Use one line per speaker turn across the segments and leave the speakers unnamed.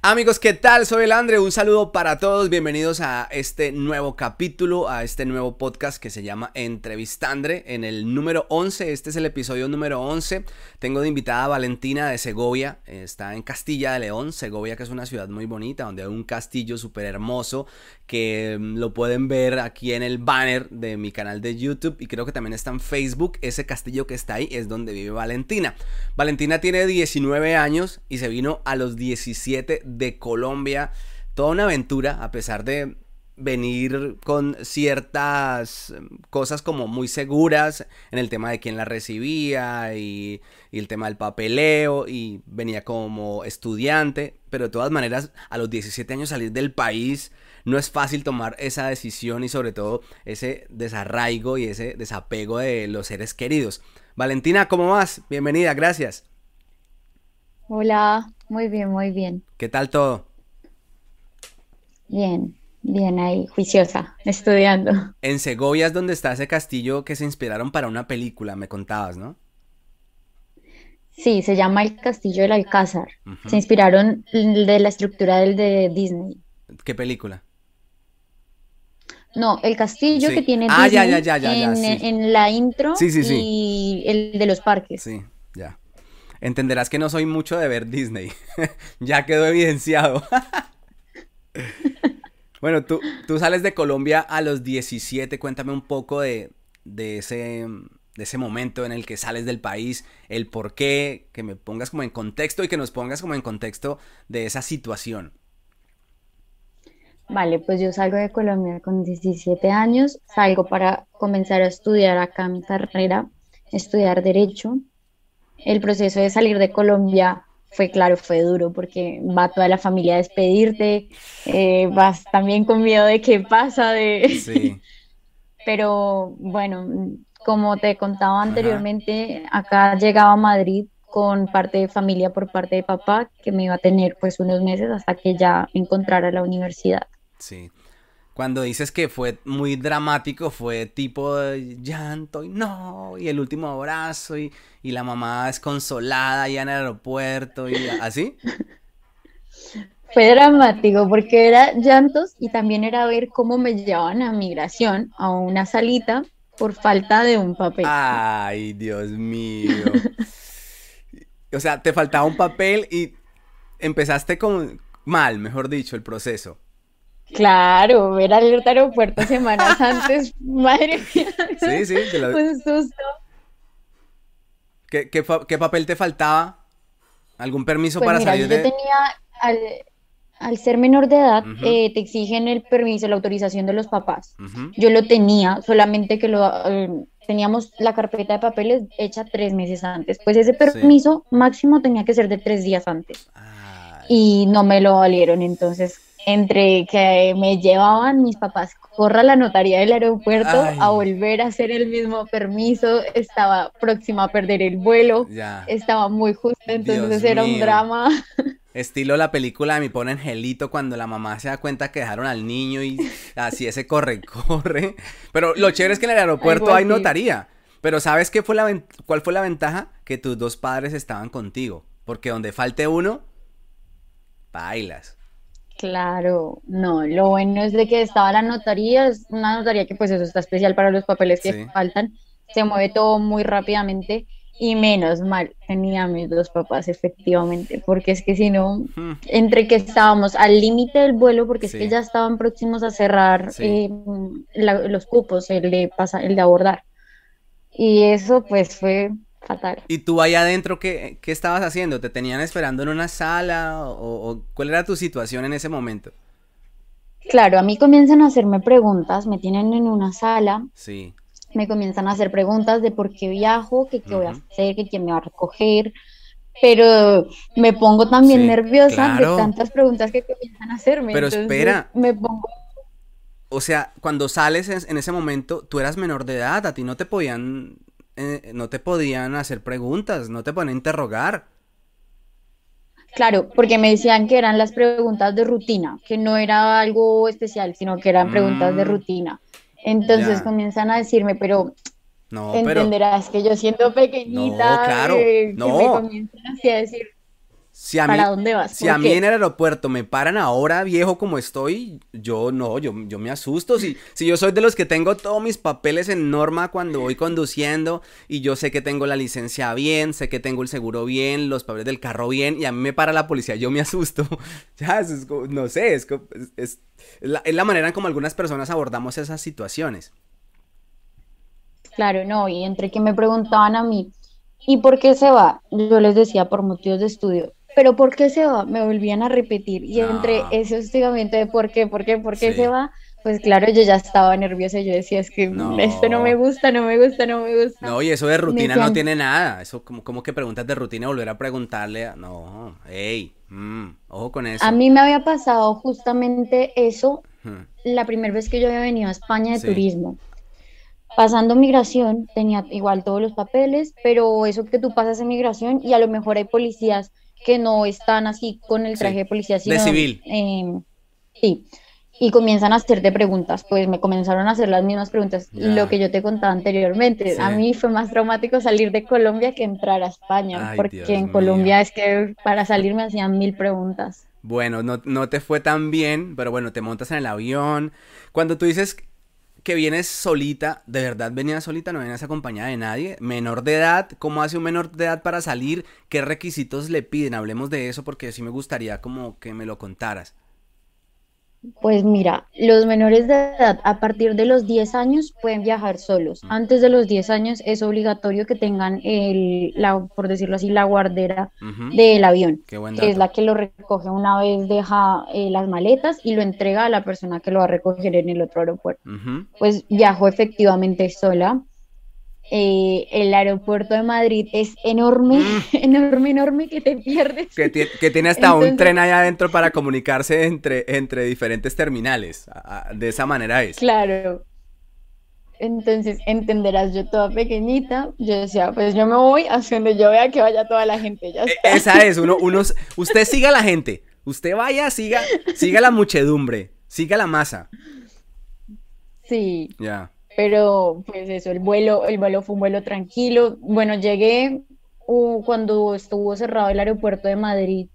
Amigos, ¿qué tal? Soy el Andre, un saludo para todos, bienvenidos a este nuevo capítulo, a este nuevo podcast que se llama Entrevistandre en el número 11, este es el episodio número 11, tengo de invitada a Valentina de Segovia, está en Castilla de León, Segovia que es una ciudad muy bonita, donde hay un castillo súper hermoso que mm, lo pueden ver aquí en el banner de mi canal de YouTube y creo que también está en Facebook, ese castillo que está ahí es donde vive Valentina. Valentina tiene 19 años y se vino a los 17 de Colombia. Toda una aventura, a pesar de venir con ciertas cosas como muy seguras en el tema de quién la recibía y, el tema del papeleo y venía como estudiante, pero de todas maneras a los 17 años salir del país no es fácil tomar esa decisión y sobre todo ese desarraigo y ese desapego de los seres queridos. Valentina, ¿cómo vas? Bienvenida, gracias.
Hola, muy bien, muy bien.
¿Qué tal todo?
Bien, bien ahí, juiciosa, estudiando.
En Segovia es donde está ese castillo que se inspiraron para una película, me contabas, ¿no?
Sí, se llama el Castillo del Alcázar. Se inspiraron de la estructura del de Disney.
¿Qué película?
No, el castillo que tiene ah, Disney en, la intro y el de los parques.
Sí, ya. Entenderás que no soy mucho de ver Disney. ya quedó evidenciado. bueno, tú, tú sales de Colombia a los 17. Cuéntame un poco de, ese, de ese momento en el que sales del país, el por qué, que me pongas como en contexto y que nos pongas como en contexto de esa situación.
Vale, pues yo salgo de Colombia con 17 años, salgo para comenzar a estudiar acá mi carrera, estudiar derecho el proceso de salir de Colombia fue claro, fue duro porque va toda la familia a despedirte, eh, vas también con miedo de qué pasa, de... Sí. Pero bueno, como te contaba anteriormente, acá llegaba a Madrid con parte de familia por parte de papá, que me iba a tener pues unos meses hasta que ya encontrara la universidad.
Sí. Cuando dices que fue muy dramático, fue tipo llanto y no, y el último abrazo y, la mamá desconsolada ya en el aeropuerto y así.
Fue dramático porque era llantos y también era ver cómo me llevaban a migración a una salita por falta de un papel.
Ay, Dios mío. o sea, te faltaba un papel y empezaste con mal, mejor dicho, el proceso.
Claro, ver alerta aeropuerto semanas antes, madre mía. Sí, sí, te lo... un susto.
¿Qué, qué, papel te faltaba? ¿Algún permiso pues para salir
de...? Yo tenía, al, ser menor de edad, eh, te exigen el permiso, la autorización de los papás. Yo lo tenía, solamente que lo... Eh, teníamos la carpeta de papeles hecha tres meses antes. Pues ese permiso máximo tenía que ser de tres días antes. Y no me lo valieron, entonces entre que me llevaban mis papás, corra la notaría del aeropuerto a volver a hacer el mismo permiso, estaba próxima a perder el vuelo, estaba muy justo, entonces era un drama.
Estilo la película de Mi Pone Angelito cuando la mamá se da cuenta que dejaron al niño y así ese corre, corre. Pero lo chévere es que en el aeropuerto hay notaría. Pero ¿sabes qué fue la cuál fue la ventaja? Que tus dos padres estaban contigo. Porque donde falte uno, bailas.
Claro, no, lo bueno es de que estaba la notaría, es una notaría que pues eso está especial para los papeles que faltan, se mueve todo muy rápidamente y menos mal tenía mis dos papás efectivamente, porque es que si no, entre que estábamos al límite del vuelo, porque es que ya estaban próximos a cerrar eh, los cupos, el de, pasa, el de abordar. Y eso pues fue fatal.
¿Y tú allá adentro qué, qué estabas haciendo? ¿Te tenían esperando en una sala o, cuál era tu situación en ese momento?
Claro, a mí comienzan a hacerme preguntas, me tienen en una sala.
Sí.
Me comienzan a hacer preguntas de por qué viajo, qué voy a hacer, que quién me va a recoger. Pero me pongo también nerviosa de tantas preguntas que comienzan a hacerme.
Pero espera. Me pongo o sea, cuando sales en, ese momento, tú eras menor de edad, a ti no te podían eh, no te podían hacer preguntas, no te podían interrogar.
Claro, porque me decían que eran las preguntas de rutina, que no era algo especial, sino que eran preguntas de mm. rutina. Entonces comienzan a decirme, pero entenderás que yo siendo pequeñita,
no, claro,
eh, no. me comienzan así a decir. Si a ¿Para dónde vas?
Si a mí en el aeropuerto me paran ahora, viejo como estoy, yo no, yo, yo me asusto. Si, si yo soy de los que tengo todos mis papeles en norma cuando voy conduciendo y yo sé que tengo la licencia bien, sé que tengo el seguro bien, los papeles del carro bien y a mí me para la policía, yo me asusto. ya, es, no sé, es, es, la, es la manera en como algunas personas abordamos esas situaciones.
Claro, no, y entre que me preguntaban a mí, ¿y por qué se va? Yo les decía por motivos de estudio pero ¿por qué se va? Me volvían a repetir. Y entre ese hostigamiento de ¿por qué? ¿Por qué? ¿Por qué se va? Pues claro, yo ya estaba nerviosa. Yo decía, es que esto no me gusta, no me gusta, no me gusta.
No, y eso de rutina no tiene nada. Eso, como, como que preguntas de rutina, volver a preguntarle. No, hey, mm, ojo con eso.
A mí me había pasado justamente eso la primera vez que yo había venido a España de turismo. Pasando migración, tenía igual todos los papeles, pero eso que tú pasas en migración y a lo mejor hay policías que no están así con el traje de policía,
sino... De civil.
Em, sí, y comienzan a hacerte preguntas, pues me comenzaron a hacer las mismas preguntas, lo que yo te contaba anteriormente, a mí fue más traumático salir de Colombia que entrar a España, porque en Colombia es que para salir me hacían mil preguntas.
Bueno, no, no te fue tan bien, pero bueno, te montas en el avión. Cuando tú dices que vienes solita, ¿de verdad venías solita? ¿No venías acompañada de nadie? ¿Menor de edad? ¿Cómo hace un menor de edad para salir? ¿Qué requisitos le piden? Hablemos de eso porque sí me gustaría como que me lo contaras.
Pues mira, los menores de edad a partir de los 10 años pueden viajar solos. Antes de los 10 años es obligatorio que tengan, el, la, por decirlo así, la guardera del avión, que es la que lo recoge una vez, deja eh, las maletas y lo entrega a la persona que lo va a recoger en el otro aeropuerto. Pues viajó efectivamente sola. Eh, el aeropuerto de Madrid es enorme, mm. enorme, enorme que te pierdes.
Que, tiene hasta un tren allá adentro para comunicarse entre, entre diferentes terminales. de esa manera es.
Claro. Entonces, entenderás, yo toda pequeñita, yo decía, pues yo me voy hacia donde yo vea que vaya toda la gente, ya e,
Esa es, uno, unos, usted siga a la gente, usted vaya, siga, siga la muchedumbre, siga la masa.
Sí. Ya. Pero pues eso, el vuelo, el vuelo fue un vuelo tranquilo. Bueno, llegué cuando estuvo cerrado el aeropuerto de Madrid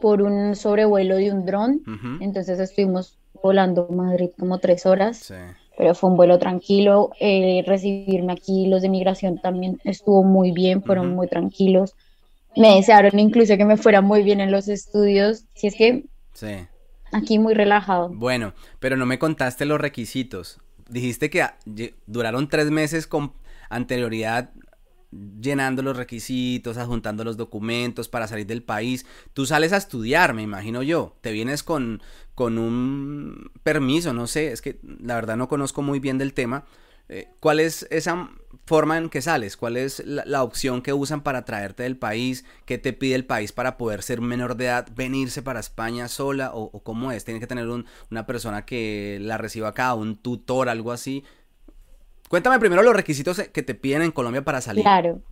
por un sobrevuelo de un dron. Entonces estuvimos volando Madrid como tres horas. Pero fue un vuelo tranquilo. Eh, recibirme aquí, los de migración también estuvo muy bien, fueron muy tranquilos. Me desearon incluso que me fuera muy bien en los estudios. Si es que aquí muy relajado.
Bueno, pero no me contaste los requisitos dijiste que duraron tres meses con anterioridad llenando los requisitos, adjuntando los documentos para salir del país. Tú sales a estudiar, me imagino yo. Te vienes con, con un permiso, no sé, es que la verdad no conozco muy bien del tema. Eh, ¿Cuál es esa forma en que sales? ¿Cuál es la, opción que usan para traerte del país? ¿Qué te pide el país para poder ser menor de edad, venirse para España sola? ¿O, cómo es? ¿Tiene que tener una persona que la reciba acá, un tutor, algo así? Cuéntame primero los requisitos que te piden en Colombia para salir.
Claro.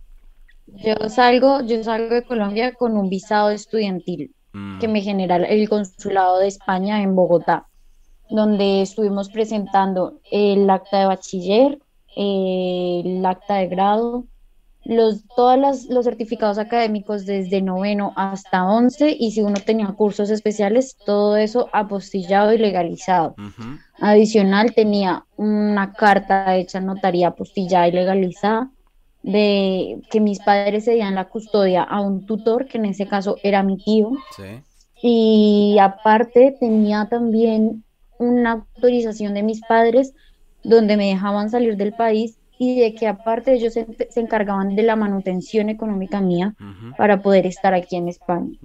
Yo salgo, yo salgo de Colombia con un visado estudiantil mm. que me genera el consulado de España en Bogotá donde estuvimos presentando el acta de bachiller, el acta de grado, los, todos los certificados académicos desde noveno hasta once y si uno tenía cursos especiales, todo eso apostillado y legalizado. Adicional tenía una carta hecha notaría apostillada y legalizada de que mis padres se dieran la custodia a un tutor, que en ese caso era mi tío. Y aparte tenía también una autorización de mis padres donde me dejaban salir del país y de que aparte ellos se, encargaban de la manutención económica mía para poder estar aquí en España.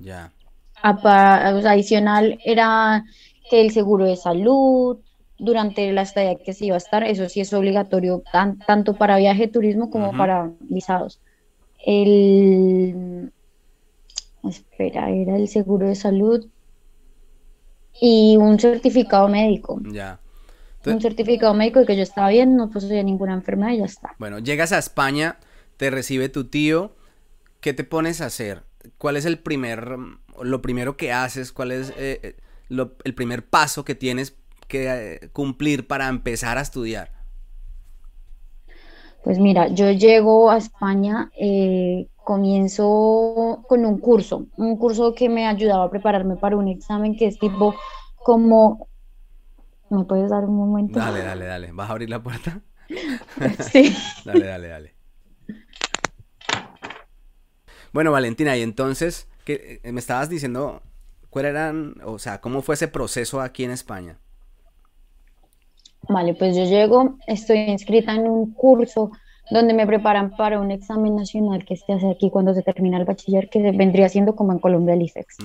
adicional era que el seguro de salud durante la estadía que se iba a estar, eso sí es obligatorio tanto para viaje turismo como para visados. El espera, era el seguro de salud y un certificado médico. Ya. Un certificado médico de que yo estaba bien, no poseía ninguna enfermedad y ya está.
Bueno, llegas a España, te recibe tu tío, ¿qué te pones a hacer? ¿Cuál es el primer, lo primero que haces? ¿Cuál es eh, eh, el primer paso que tienes que eh, cumplir para empezar a estudiar?
Pues mira, yo llego a España, eh, comienzo con un curso, un curso que me ayudaba a prepararme para un examen que es tipo como... ¿Me puedes dar un momento?
Dale, dale, dale. ¿Vas a abrir la puerta?
sí.
dale, dale, dale. Bueno, Valentina, y entonces, ¿qué, eh, me estabas diciendo cuál eran, o sea, cómo fue ese proceso aquí en España?
Vale, pues yo llego, estoy inscrita en un curso donde me preparan para un examen nacional que se hace aquí cuando se termina el bachiller, que vendría siendo como en Colombia el IFEX.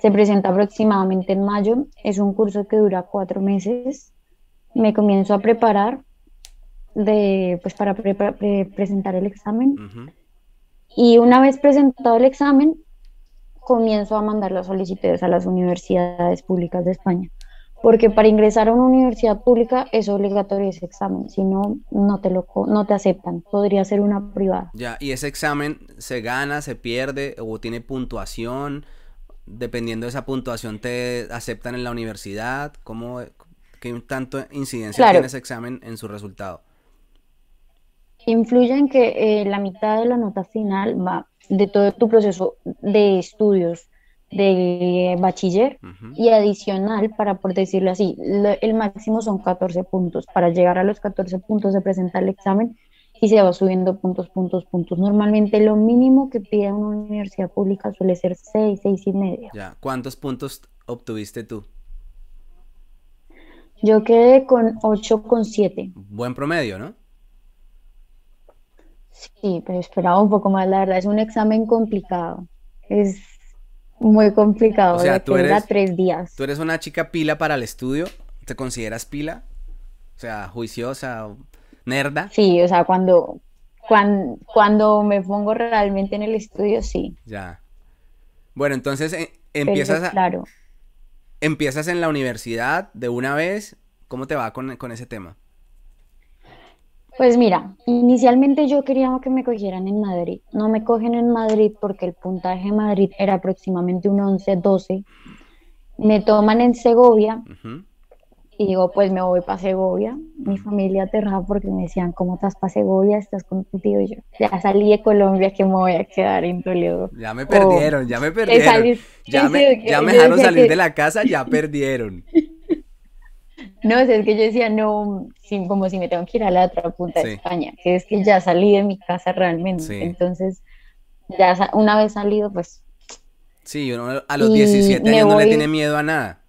Se presenta aproximadamente en mayo, es un curso que dura cuatro meses. Me comienzo a preparar de, pues, para presentar el examen. Y una vez presentado el examen, comienzo a mandar las solicitudes a las universidades públicas de España porque para ingresar a una universidad pública es obligatorio ese examen, si no, no te, lo, no te aceptan, podría ser una privada.
Ya, ¿y ese examen se gana, se pierde o tiene puntuación? Dependiendo de esa puntuación, ¿te aceptan en la universidad? ¿Cómo, ¿Qué tanto incidencia tiene ese examen en su resultado?
Influye en que eh, la mitad de la nota final va de todo tu proceso de estudios de bachiller y adicional para, por decirlo así, el máximo son 14 puntos. Para llegar a los 14 puntos se presenta el examen y se va subiendo puntos, puntos, puntos. Normalmente lo mínimo que pide una universidad pública suele ser 6, 6 y medio.
Ya, ¿cuántos puntos obtuviste tú?
Yo quedé con 8,7.
Buen promedio, ¿no?
Sí, pero esperaba un poco más, la verdad, es un examen complicado. Es muy complicado. O sea, tú eres, tres días.
¿Tú eres una chica pila para el estudio? ¿Te consideras pila? O sea, juiciosa, nerda.
Sí, o sea, cuando, cuando, cuando me pongo realmente en el estudio, sí.
Ya. Bueno, entonces eh, empiezas a,
claro.
Empiezas en la universidad de una vez. ¿Cómo te va con, con ese tema?
Pues mira, inicialmente yo quería que me cogieran en Madrid. No me cogen en Madrid porque el puntaje en Madrid era aproximadamente un 11, 12. Me toman en Segovia y digo, pues me voy para Segovia. Mi familia aterrada porque me decían, ¿cómo estás para Segovia? ¿Estás con tu tío? Y yo, ya salí de Colombia, que me voy a quedar en Toledo.
Ya me perdieron, ya me perdieron. ya me, ya me dejaron salir de la casa, ya perdieron.
No, es que yo decía, no, como si me tengo que ir a la otra punta de España, que es que ya salí de mi casa realmente. Entonces, ya una vez salido, pues...
Sí, uno a los 17 años no le tiene miedo a nada.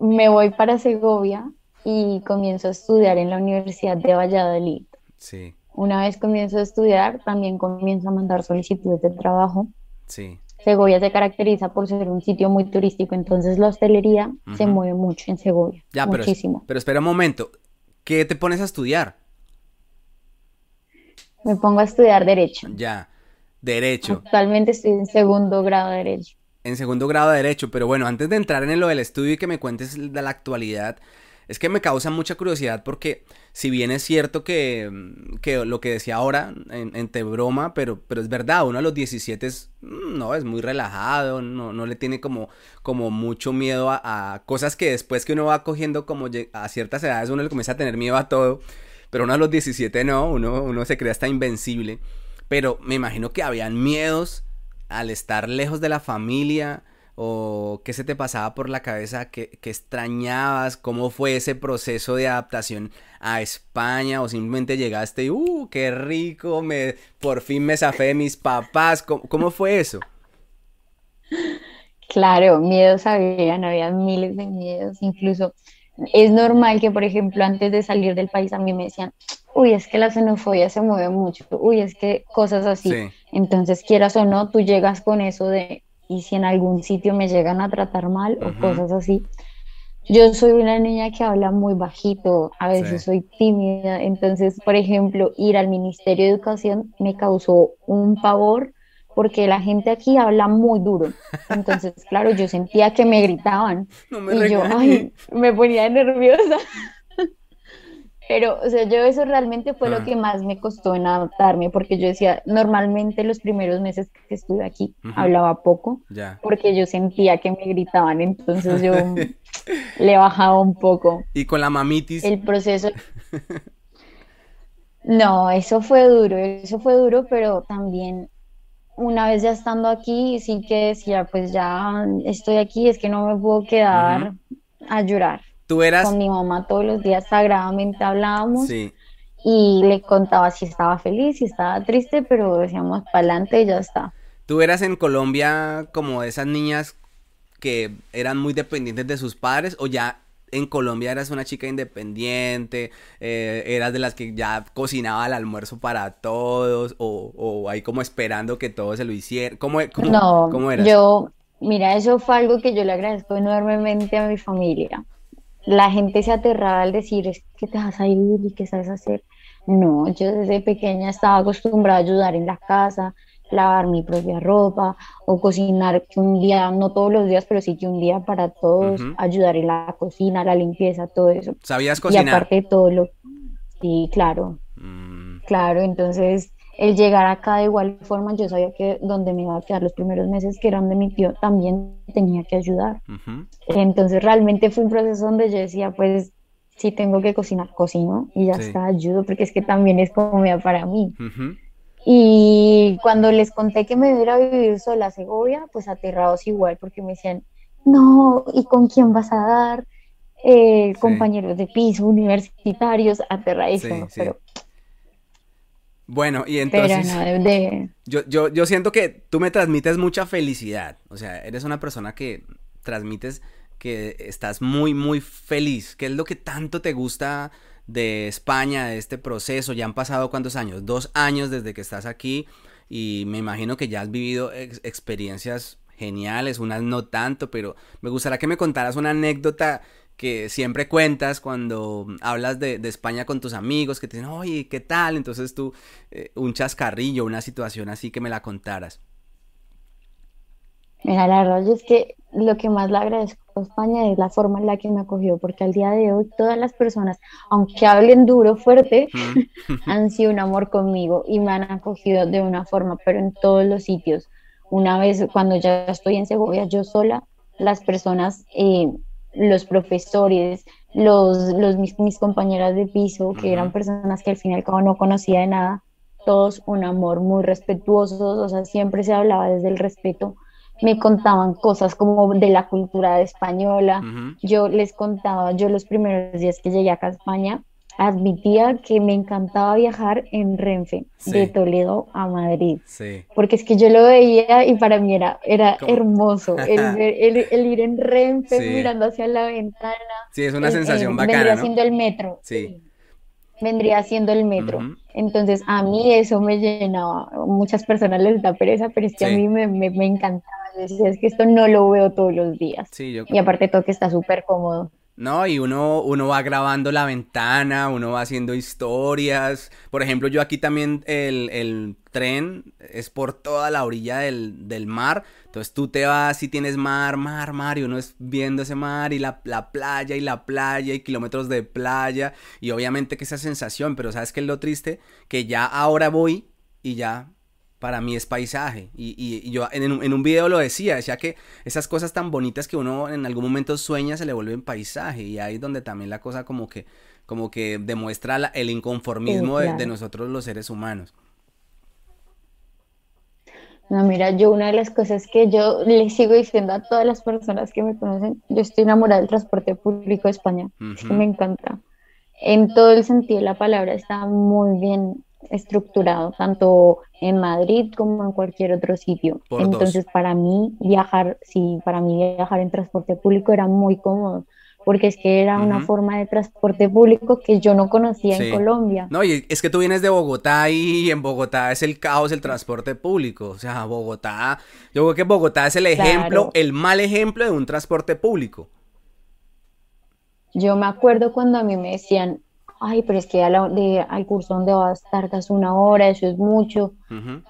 Me voy para Segovia y comienzo a estudiar en la Universidad de Valladolid.
Sí.
Una vez comienzo a estudiar, también comienzo a mandar solicitudes de trabajo.
Sí.
Segovia se caracteriza por ser un sitio muy turístico, entonces la hostelería se mueve mucho en Segovia. Ya, muchísimo.
Pero, espera un momento, ¿qué te pones a estudiar?
Me pongo a estudiar Derecho.
Ya, Derecho.
Actualmente estoy en segundo grado de Derecho.
En segundo grado de Derecho, pero bueno, antes de entrar en lo del estudio y que me cuentes de la actualidad, es que me causa mucha curiosidad porque si bien es cierto que, mm, lo que decía ahora, en, entre broma, pero, pero es verdad, uno a los 17 es, mm, no, es muy relajado, no, no le tiene como, como mucho miedo a, cosas que después que uno va cogiendo como a ciertas edades uno le comienza a tener miedo a todo, pero uno a los 17 no, uno, uno se cree hasta invencible, pero me imagino que habían miedos al estar lejos de la familia, o qué se te pasaba por la cabeza, qué, extrañabas, cómo fue ese proceso de adaptación a España o simplemente llegaste y, uh, qué rico, me, por fin me zafé de mis papás, ¿cómo, fue eso?
Claro, miedos habían, había miles de miedos, incluso es normal que, por ejemplo, antes de salir del país a mí me decían, uy, es que la xenofobia se mueve mucho, uy, es que cosas así. Entonces, quieras o no, tú llegas con eso de, y si en algún sitio me llegan a tratar mal o cosas así. Yo soy una niña que habla muy bajito, a veces soy tímida, entonces, por ejemplo, ir al Ministerio de Educación me causó un pavor porque la gente aquí habla muy duro. Entonces, claro, yo sentía que me gritaban y yo, ay, me ponía nerviosa. Pero, o sea, yo eso realmente fue lo ah. que más me costó en adaptarme, porque yo decía, normalmente los primeros meses que estuve aquí hablaba poco, porque yo sentía que me gritaban, entonces yo le bajaba un poco.
¿Y con la mamitis?
El proceso... No, eso fue duro, eso fue duro, pero también una vez ya estando aquí, sí que decía, pues ya estoy aquí, es que no me puedo quedar a llorar.
Tú eras...
Con mi mamá todos los días sagradamente hablábamos y le contaba si estaba feliz, si estaba triste, pero decíamos para adelante y ya está.
¿Tú eras en Colombia como esas niñas que eran muy dependientes de sus padres o ya en Colombia eras una chica independiente, eh, eras de las que ya cocinaba el almuerzo para todos o, o ahí como esperando que todos se lo hicieran. ¿Cómo, cómo,
no,
cómo
eras? Yo, mira, eso fue algo que yo le agradezco enormemente a mi familia. La gente se aterraba al decir, es que te vas a ir y qué sabes hacer. No, yo desde pequeña estaba acostumbrada a ayudar en la casa, lavar mi propia ropa o cocinar que un día, no todos los días, pero sí que un día para todos, ayudar en la cocina, la limpieza, todo eso.
¿Sabías cocinar?
Y aparte de todo lo... Sí, claro. Mm. Claro, entonces el llegar acá de igual forma, yo sabía que donde me iba a quedar los primeros meses, que eran de mi tío, también tenía que ayudar. Entonces realmente fue un proceso donde yo decía, pues si tengo que cocinar, cocino y ya está, ayudo, porque es que también es como para mí. Y cuando les conté que me iba a vivir sola a Segovia, pues aterrados igual, porque me decían, no, ¿y con quién vas a dar? Eh, compañeros de piso, universitarios, aterradísimos, pero...
Bueno, y entonces... yo, yo, yo siento que tú me transmites mucha felicidad, o sea, eres una persona que transmites que estás muy, muy feliz. ¿Qué es lo que tanto te gusta de España, de este proceso? Ya han pasado cuántos años? Dos años desde que estás aquí y me imagino que ya has vivido experiencias geniales, unas no tanto, pero me gustaría que me contaras una anécdota que siempre cuentas cuando hablas de, España con tus amigos, que te dicen, oye, ¿qué tal? Entonces tú, eh, un chascarrillo, una situación así que me la contaras.
Mira, la verdad es que lo que más le agradezco a España es la forma en la que me acogió, porque al día de hoy todas las personas, aunque hablen duro, fuerte, han sido un amor conmigo y me han acogido de una forma, pero en todos los sitios. Una vez cuando ya estoy en Segovia, yo sola, las personas, eh, los profesores, los, los mis, mis, compañeras de piso, que eran personas que al fin y al cabo no conocía de nada, todos un amor muy respetuosos, o sea, siempre se hablaba desde el respeto. Me contaban cosas como de la cultura española. Yo les contaba, yo los primeros días que llegué acá a España, admitía que me encantaba viajar en Renfe, de Toledo a Madrid. Porque es que yo lo veía y para mí era, era hermoso el, ir en Renfe mirando hacia la ventana.
Sí, es una sensación bacana.
Vendría haciendo el metro. Sí. Vendría siendo el metro. Entonces, a mí eso me llenaba. Muchas personas les da pereza, pero es que a mí me, me, me encantaba es que esto no lo veo todos los días. Y aparte todo que está súper cómodo.
No, y uno, uno va grabando la ventana, uno va haciendo historias. Por ejemplo, yo aquí también el, tren es por toda la orilla del, mar. Entonces tú te vas y tienes mar, mar, mar, y uno es viendo ese mar y la, la, playa y la playa y kilómetros de playa. Y obviamente que esa sensación, pero ¿sabes qué es lo triste? Que ya ahora voy y ya para mí es paisaje. Y, yo en, en, un video lo decía, decía que esas cosas tan bonitas que uno en algún momento sueña se le vuelven paisaje. Y ahí es donde también la cosa como que, como que demuestra el inconformismo de, nosotros los seres humanos.
No, mira, yo una de las cosas que yo le sigo diciendo a todas las personas que me conocen, yo estoy enamorada del transporte público de España. Es que me encanta. En todo el sentido de la palabra está muy bien estructurado, tanto en Madrid como en cualquier otro sitio. Entonces, para mí viajar, sí, para mí viajar en transporte público era muy cómodo, porque es que era una forma de transporte público que yo no conocía en Colombia.
No, y es que tú vienes de Bogotá y en Bogotá es el caos el transporte público. O sea, Bogotá, yo creo que Bogotá es el ejemplo, el mal ejemplo de un transporte público.
Yo me acuerdo cuando a mí me decían, ay, pero es que al curso donde vas tardas una hora, eso es mucho,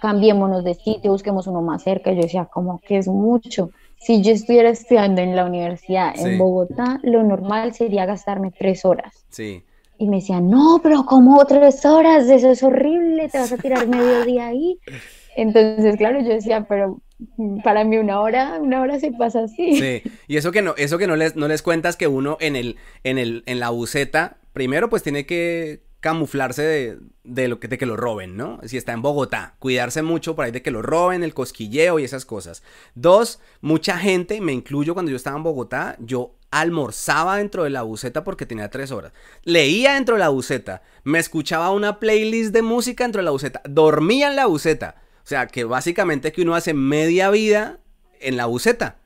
cambiémonos de sitio, busquemos uno más cerca. Yo decía, como que es mucho. Si yo estuviera estudiando en la universidad en Bogotá, lo normal sería gastarme tres horas.
Sí.
Y me decían, no, pero como tres horas? Eso es horrible, te vas a tirar medio día ahí. Entonces, claro, yo decía, pero para mí una hora, una hora se pasa así.
Sí, y eso que no, eso que no les, no les cuentas que uno en el, en el, en la buceta primero pues tiene que camuflarse de, lo que, de que lo roben, ¿no? Si está en Bogotá, cuidarse mucho por ahí de que lo roben, el cosquilleo y esas cosas. Dos, mucha gente, me incluyo cuando yo estaba en Bogotá, yo almorzaba dentro de la buceta porque tenía tres horas. Leía dentro de la buceta, me escuchaba una playlist de música dentro de la buceta, dormía en la buceta. O sea, que básicamente que uno hace media vida en la buceta.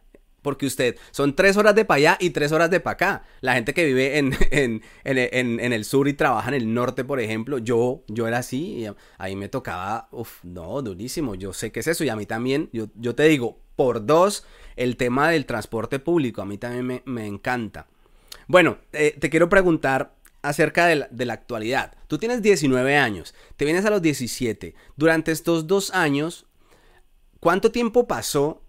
Porque usted, son tres horas de para allá y tres horas de para acá. La gente que vive en, en, en, en, el sur y trabaja en el norte, por ejemplo, yo, yo era así y ahí me tocaba, uff, no, durísimo. Yo sé qué es eso y a mí también, yo, yo te digo, por dos, el tema del transporte público, a mí también me, encanta. Bueno, eh, te quiero preguntar acerca de la, actualidad. Tú tienes 19 años, te vienes a los 17. Durante estos dos años, ¿cuánto tiempo pasó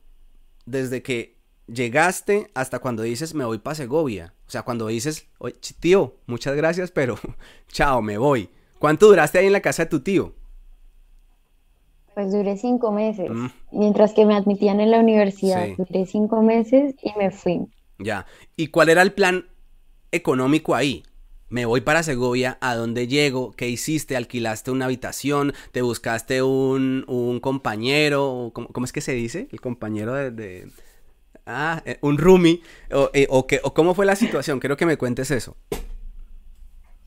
desde que llegaste hasta cuando dices me voy para Segovia. O sea, cuando dices, Oye, tío, muchas gracias, pero chao, me voy. ¿Cuánto duraste ahí en la casa de tu tío?
Pues duré cinco meses. Mm. Mientras que me admitían en la universidad, duré cinco meses y me fui.
Ya. ¿Y cuál era el plan económico ahí? Me voy para Segovia, ¿a dónde llego? ¿Qué hiciste? ¿Alquilaste una habitación? ¿Te buscaste un, un compañero? ¿Cómo, ¿Cómo, es que se dice? El compañero de Ah, eh, un roomie. O, eh, o, o, cómo fue la situación. Quiero que me cuentes eso.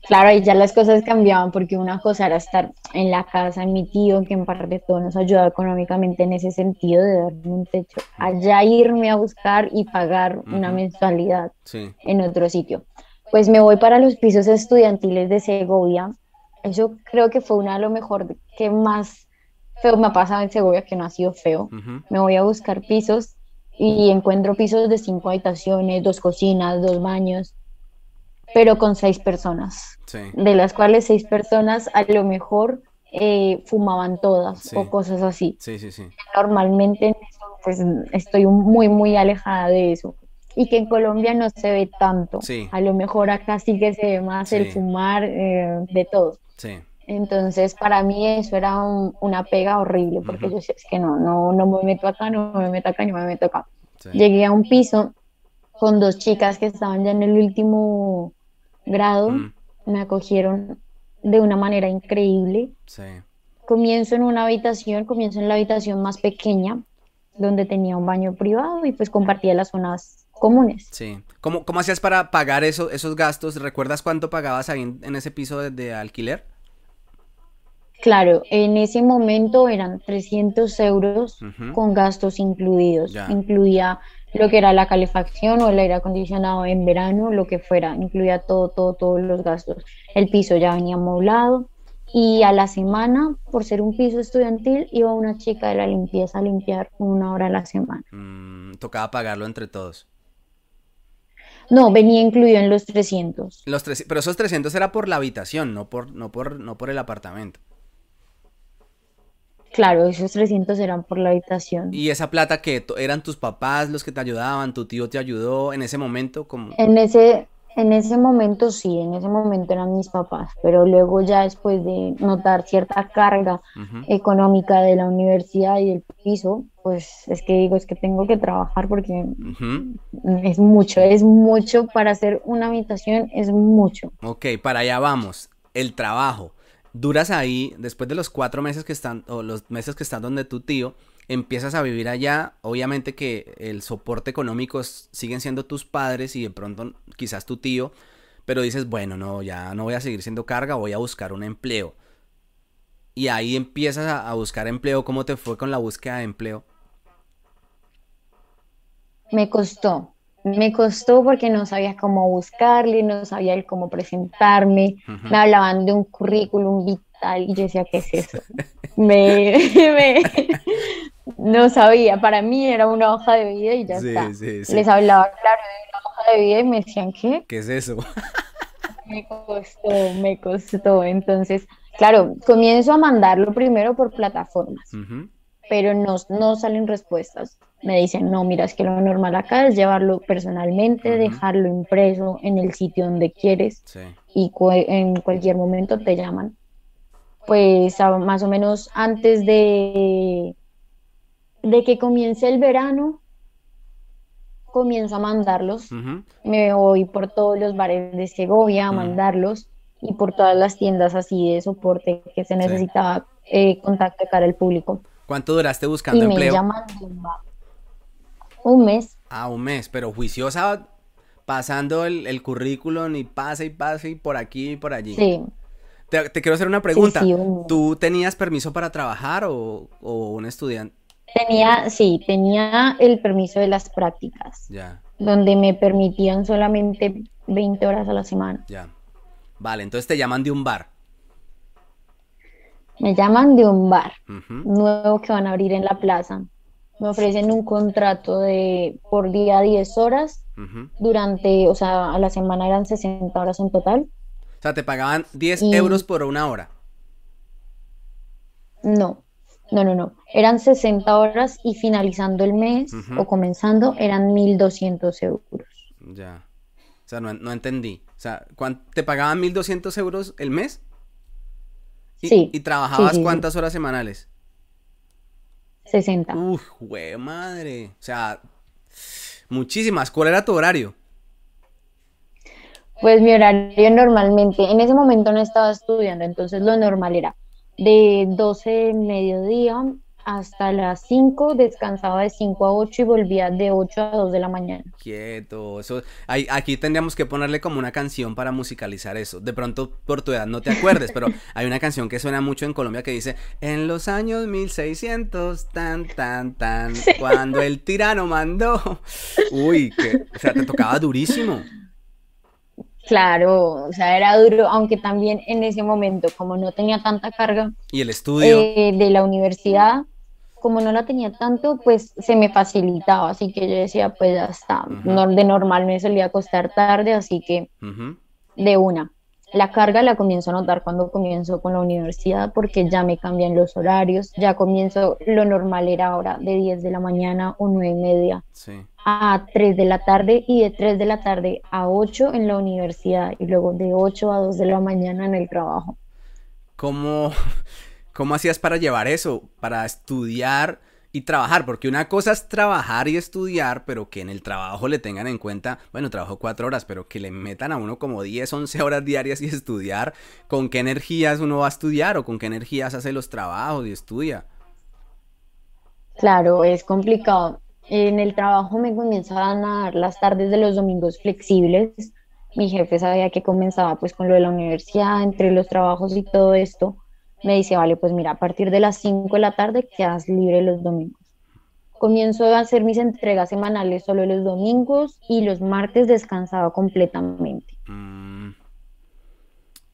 Claro, ahí ya las cosas cambiaban porque una cosa era estar en la casa de mi tío, que en parte todo nos ayudaba económicamente en ese sentido de darme un techo. Allá irme a buscar y pagar una mensualidad en otro sitio. Pues me voy para los pisos estudiantiles de Segovia. Eso creo que fue una de lo mejor que más feo me ha pasado en Segovia, que no ha sido feo. Me voy a buscar pisos y encuentro pisos de cinco habitaciones, dos cocinas, dos baños, pero con seis personas, de las cuales seis personas a lo mejor eh, fumaban todas o cosas así.
Sí, sí, sí.
Normalmente pues estoy muy, muy alejada de eso. Y que en Colombia no se ve tanto. A lo mejor acá sí que se ve más el fumar eh, de todo. Entonces, para mí eso era una pega horrible, porque yo sé, es que no, no, no me meto acá, no me meto acá, no me meto acá. Llegué a un piso con dos chicas que estaban ya en el último grado, me acogieron de una manera increíble. Comienzo en una habitación, comienzo en la habitación más pequeña, donde tenía un baño privado y pues compartía las zonas comunes.
Sí. ¿Cómo, cómo hacías para pagar eso, esos gastos? ¿Recuerdas cuánto pagabas ahí en, ese piso de alquiler?
Claro, en ese momento eran 300 euros con gastos incluidos. Incluía lo que era la calefacción o el aire acondicionado en verano, lo que fuera, incluía todo, todo, todos los gastos. El piso ya venía amoblado y a la semana, por ser un piso estudiantil, iba una chica de la limpieza a limpiar una hora a la semana.
Mm, tocaba pagarlo entre todos.
No, venía incluido en los 300.
Los pero esos 300 era por la habitación, no por, no por, no por el apartamento.
Claro, esos 300 eran por la habitación.
¿Y esa plata que eran tus papás los que te ayudaban? ¿Tu tío te ayudó en ese momento? Como...
En ese, en ese momento sí, en ese momento eran mis papás, pero luego ya después de notar cierta carga económica de la universidad y del piso, pues es que digo, es que tengo que trabajar porque es mucho, es mucho para hacer una habitación, es mucho.
Ok, para allá vamos, el trabajo duras ahí, después de los cuatro meses que están, o los meses que están donde tu tío, empiezas a vivir allá, obviamente que el soporte económico siguen siendo tus padres y de pronto quizás tu tío, pero dices, bueno, no, ya no voy a seguir siendo carga, voy a buscar un empleo. Y ahí empiezas a, a buscar empleo, ¿cómo te fue con la búsqueda de empleo?
Me costó, me costó porque no sabía cómo buscarle, no sabía cómo presentarme, me hablaban de un currículum vital y yo decía, ¿qué es eso? me, no sabía, para mí era una hoja de vida y ya está. Les hablaba, claro, de una hoja de vida y me decían, ¿qué?
¿Qué es eso?
me costó, me costó. Entonces, claro, comienzo a mandarlo primero por plataformas, pero no, no salen respuestas me dicen, no, mira, es que lo normal acá es llevarlo personalmente, dejarlo impreso en el sitio donde quieres y en cualquier momento te llaman. Pues más o menos antes de, de que comience el verano, comienzo a mandarlos. Me voy por todos los bares de Segovia a mandarlos y por todas las tiendas así de soporte que se necesitaba eh, contacto cara al público.
¿Cuánto duraste buscando y empleo?
Me llaman un mes.
Ah, un mes, pero juiciosa pasando el, currículum y pasa y pasa y por aquí y por allí.
Sí.
Te, quiero hacer una pregunta. ¿Tú tenías permiso para trabajar o, un estudiante?
Tenía, sí, tenía el permiso de las prácticas.
Ya.
Donde me permitían solamente 20 horas a la semana.
Ya. Vale, entonces te llaman de un bar.
Me llaman de un bar nuevo que van a abrir en la plaza. Me ofrecen un contrato de por día 10 horas. Durante, o sea, a la semana eran 60 horas en total.
O sea, te pagaban 10 euros por una hora.
No, no, no, no. Eran 60 horas y finalizando el mes o comenzando eran 1.200 euros.
Ya. O sea, no, entendí. O sea, ¿te pagaban 1.200 euros el mes? ¿Y,
sí.
¿Y trabajabas cuántas horas semanales?
60.
Uf, güey, madre. O sea, muchísimas. ¿Cuál era tu horario?
Pues mi horario normalmente, en ese momento no estaba estudiando, entonces lo normal era de 12 de mediodía hasta las 5, descansaba de 5 a 8 y volvía de 8 a 2 de la mañana.
Quieto, eso, aquí tendríamos que ponerle como una canción para musicalizar eso. De pronto por tu edad no te acuerdes, pero hay una canción que suena mucho en Colombia que dice, en los años 1600, tan, tan, tan, cuando el tirano mandó. Uy, que, o sea, te tocaba durísimo.
Claro, o sea, era duro, aunque también en ese momento, como no tenía tanta carga.
¿Y el estudio?
Eh, de la universidad, como no la tenía tanto, pues se me facilitaba, así que yo decía, pues ya está, de normal me solía acostar tarde, así que de una. La carga la comienzo a notar cuando comienzo con la universidad porque ya me cambian los horarios, ya comienzo, lo normal era ahora de 10 de la mañana o 9 y media a 3 de la tarde y de 3 de la tarde a 8 en la universidad y luego de 8 a 2 de la mañana en el trabajo.
¿Cómo, cómo hacías para llevar eso, para estudiar? y trabajar, porque una cosa es trabajar y estudiar, pero que en el trabajo le tengan en cuenta, bueno, trabajo cuatro horas, pero que le metan a uno como 10, 11 horas diarias y estudiar, con qué energías uno va a estudiar o con qué energías hace los trabajos y estudia.
Claro, es complicado. En el trabajo me comenzaban a dar las tardes de los domingos flexibles. Mi jefe sabía que comenzaba pues con lo de la universidad, entre los trabajos y todo esto me dice, vale, pues mira, a partir de las 5 de la tarde quedas libre los domingos. Comienzo a hacer mis entregas semanales solo los domingos y los martes descansaba completamente. Mm.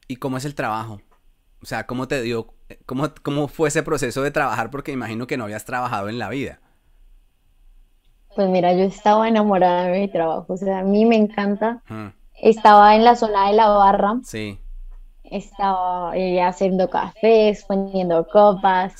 ¿Y cómo es el trabajo? O sea, ¿cómo te dio, cómo, cómo fue ese proceso de trabajar? Porque imagino que no habías trabajado en la vida.
Pues mira, yo estaba enamorada de mi trabajo, o sea, a mí me encanta. Estaba en la zona de la barra.
Sí
estaba eh, haciendo cafés, poniendo copas,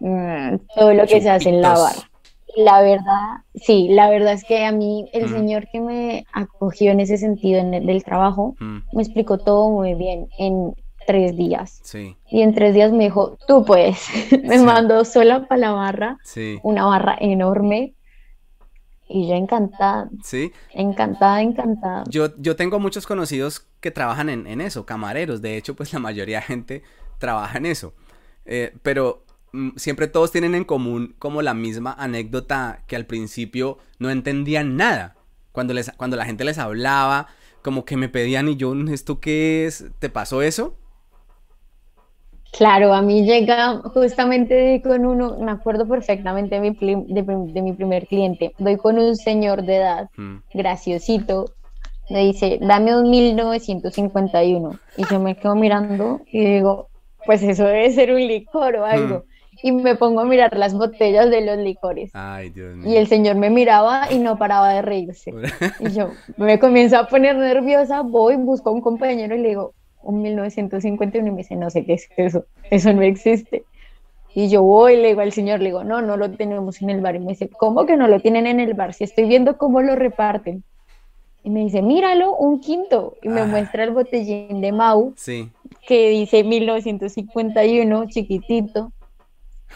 mm, todo lo que se hace en la barra. La verdad, sí, la verdad es que a mí el mm. señor que me acogió en ese sentido en el, del trabajo mm. me explicó todo muy bien en tres días. Y en tres días me dijo, tú puedes. me mandó sola para la barra, una barra enorme, y yo encantada.
Sí.
Encantada, encantada.
Yo, yo tengo muchos conocidos que trabajan en, eso, camareros. De hecho, pues la mayoría de gente trabaja en eso. Eh, pero mm, siempre todos tienen en común como la misma anécdota que al principio no entendían nada. Cuando, les, cuando la gente les hablaba, como que me pedían y yo, ¿esto qué es? ¿Te pasó eso?
Claro, a mí llega justamente con uno, me acuerdo perfectamente de mi, de, mi primer cliente, doy con un señor de edad, mm. graciosito, me dice, dame un 1951. Y yo me quedo mirando y digo, pues eso debe ser un licor o algo. Mm. Y me pongo a mirar las botellas de los licores.
Ay, Dios mío.
Y el señor me miraba y no paraba de reírse. y yo me comienzo a poner nerviosa, voy, busco a un compañero y le digo, un 1951 y me dice, no sé qué es eso, eso no existe. Y yo voy, le digo al señor, le digo, no, no lo tenemos en el bar. Y me dice, ¿cómo que no lo tienen en el bar? Si estoy viendo cómo lo reparten. Y me dice, míralo, un quinto. Y me ah. muestra el botellín de Mau,
sí.
que dice 1951, chiquitito.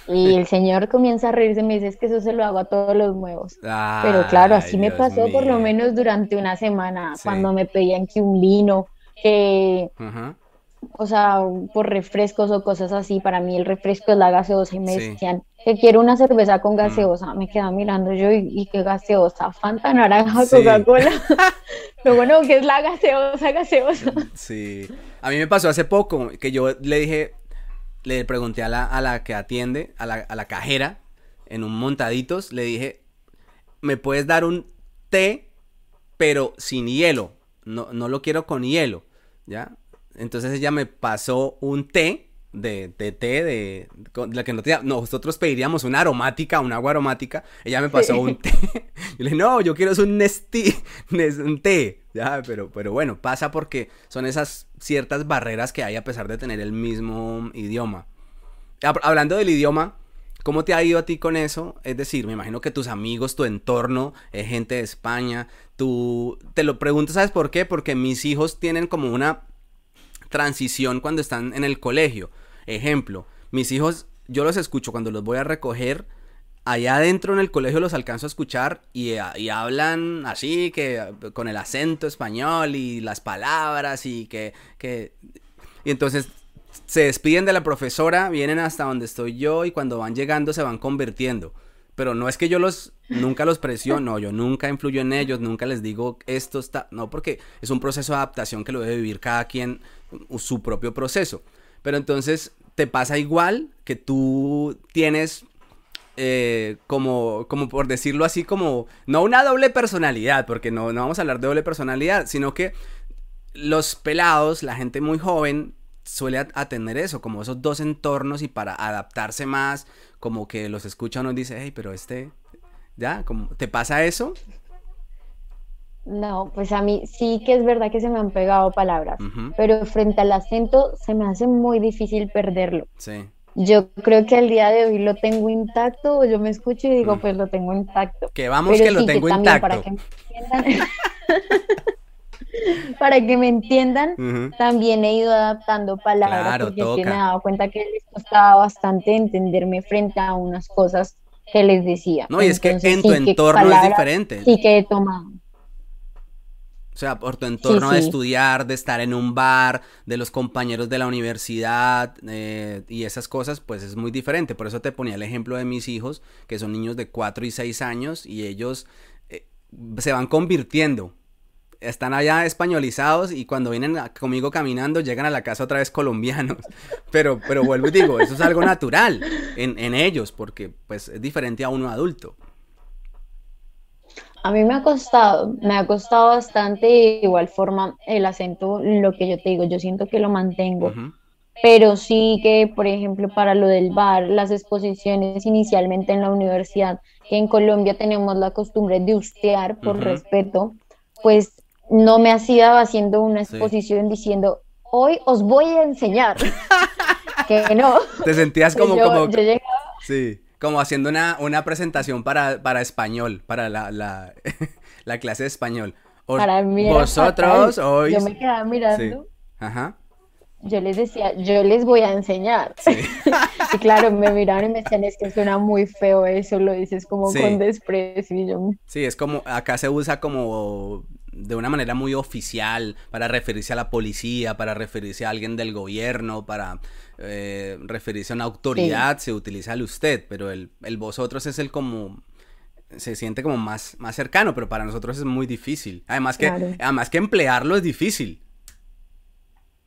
Y el señor comienza a reírse me dice, es que eso se lo hago a todos los nuevos. Pero claro, así me pasó por lo menos durante una semana, cuando me pedían que un vino, que o sea, por refrescos o cosas así, para mí el refresco es la gaseosa y me decían que quiero una cerveza con mm. gaseosa, me quedaba mirando yo y, qué gaseosa, Fanta, naranja, Coca-Cola. Lo bueno que es la gaseosa, gaseosa.
Sí, a mí me pasó hace poco que yo le dije, le pregunté a la, a la que atiende, a la, a la cajera, en un montaditos, le dije, ¿me puedes dar un té, pero sin hielo? No, no lo quiero con hielo, ¿ya? Entonces ella me pasó un té de, té de, la que no tenía, nosotros pediríamos una aromática, un agua aromática, ella me pasó un té. Yo le dije, no, yo quiero un Nestí, un té, ya, pero, pero bueno, pasa porque son esas ciertas barreras que hay a pesar de tener el mismo idioma. Hablando del idioma, ¿cómo te ha ido a ti con eso? Es decir, me imagino que tus amigos, tu entorno, es gente de España, tú te lo pregunto, ¿sabes por qué? Porque mis hijos tienen como una transición cuando están en el colegio. Ejemplo, mis hijos, yo los escucho cuando los voy a recoger. Allá adentro en el colegio los alcanzo a escuchar y, hablan así, que con el acento español y las palabras y que, que... Y entonces se despiden de la profesora, vienen hasta donde estoy yo y cuando van llegando se van convirtiendo. Pero no es que yo los nunca los presiono, yo nunca influyo en ellos, nunca les digo esto está, no, porque es un proceso de adaptación que lo debe vivir cada quien su propio proceso. Pero entonces te pasa igual que tú tienes eh, como, como por decirlo así, como no una doble personalidad, porque no, no vamos a hablar de doble personalidad, sino que los pelados, la gente muy joven, suele a, tener eso, como esos dos entornos y para adaptarse más, como que los escucha uno y dice, hey, pero este, ¿ya? Como, ¿Te pasa eso?
No, pues a mí sí que es verdad que se me han pegado palabras, pero frente al acento se me hace muy difícil perderlo. Sí. Yo creo que al día de hoy lo tengo intacto, o yo me escucho y digo, mm. pues lo tengo intacto.
Que vamos que lo tengo intacto.
Para que me entiendan, para que me entiendan también he ido adaptando palabras porque me he dado cuenta que les costaba bastante entenderme frente a unas cosas que les decía.
No, y es que en tu entorno es diferente.
Sí que he tomado.
O sea, por tu entorno de estudiar, de estar en un bar, de los compañeros de la universidad eh, y esas cosas, pues es muy diferente. Por eso te ponía el ejemplo de mis hijos, que son niños de 4 y 6 años y ellos eh, se van convirtiendo. Están allá españolizados y cuando vienen conmigo caminando llegan a la casa otra vez colombianos. Pero, pero vuelvo y digo, eso es algo natural en, en ellos porque pues es diferente a uno adulto.
A mí me ha costado, me ha costado bastante, de igual forma el acento, lo que yo te digo, yo siento que lo mantengo, pero sí que, por ejemplo, para lo del bar, las exposiciones inicialmente en la universidad, que en Colombia tenemos la costumbre de ustear por respeto, pues no me hacía haciendo una exposición diciendo, hoy os voy a enseñar, que no.
Te sentías como, como... Sí como haciendo una, una presentación para, para español, para la, la, la clase de español.
para mí
vosotros hoy...
Yo me quedaba mirando. Ajá. Yo les decía, yo les voy a enseñar. y claro, me miraron y me decían, es que suena muy feo eso, lo dices como con desprecio.
Sí, es como, acá se usa como de una manera muy oficial para referirse a la policía, para referirse a alguien del gobierno, para eh, referirse a una autoridad, se utiliza el usted, pero el, vosotros es el como se siente como más, más cercano, pero para nosotros es muy difícil. Además que, además que emplearlo es difícil.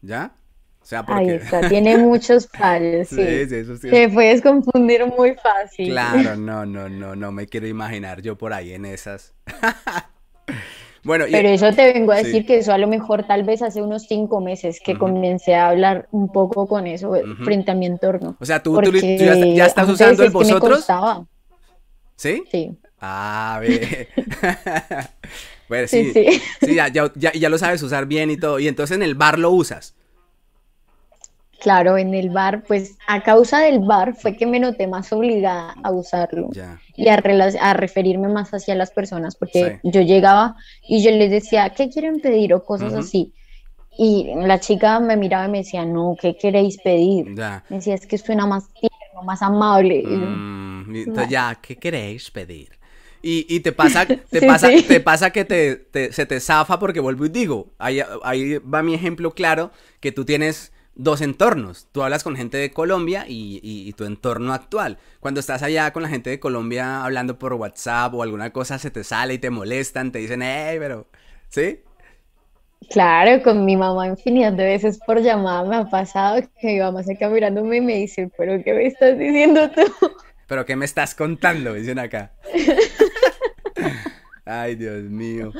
¿Ya?
O sea, porque... Ahí está, tiene muchos fallos, sí. sí, sí Te puedes confundir muy fácil.
Claro, no, no, no, no me quiero imaginar yo por ahí en esas.
Pero eso te vengo a decir que eso a lo mejor tal vez hace unos cinco meses que comencé a hablar un poco con eso frente a mi entorno.
O sea, tú, ya, estás usando el vosotros. ¿Sí?
Sí.
Ah, ve. bueno, sí, sí, sí. ya, ya, ya, lo sabes usar bien y todo. Y entonces en el bar lo usas.
Claro, en el bar, pues a causa del bar fue que me noté más obligada a usarlo y a, a, referirme más hacia las personas, porque yo llegaba y yo les decía, ¿qué quieren pedir? o cosas así. Y la chica me miraba y me decía, no, ¿qué queréis pedir? Me decía, es que suena más tierno, más amable.
Mm, entonces, ya, ¿qué queréis pedir? Y, y, te pasa, te pasa, te pasa que te, se te zafa porque vuelvo y digo, ahí, ahí va mi ejemplo claro, que tú tienes dos entornos. Tú hablas con gente de Colombia y, tu entorno actual. Cuando estás allá con la gente de Colombia hablando por WhatsApp o alguna cosa se te sale y te molestan, te dicen, hey, pero, ¿sí?
Claro, con mi mamá infinidad de veces por llamada me ha pasado que mi mamá se queda mirándome y me dice, pero ¿qué me estás diciendo tú?
¿Pero qué me estás contando? Dicen acá. Ay, Dios mío.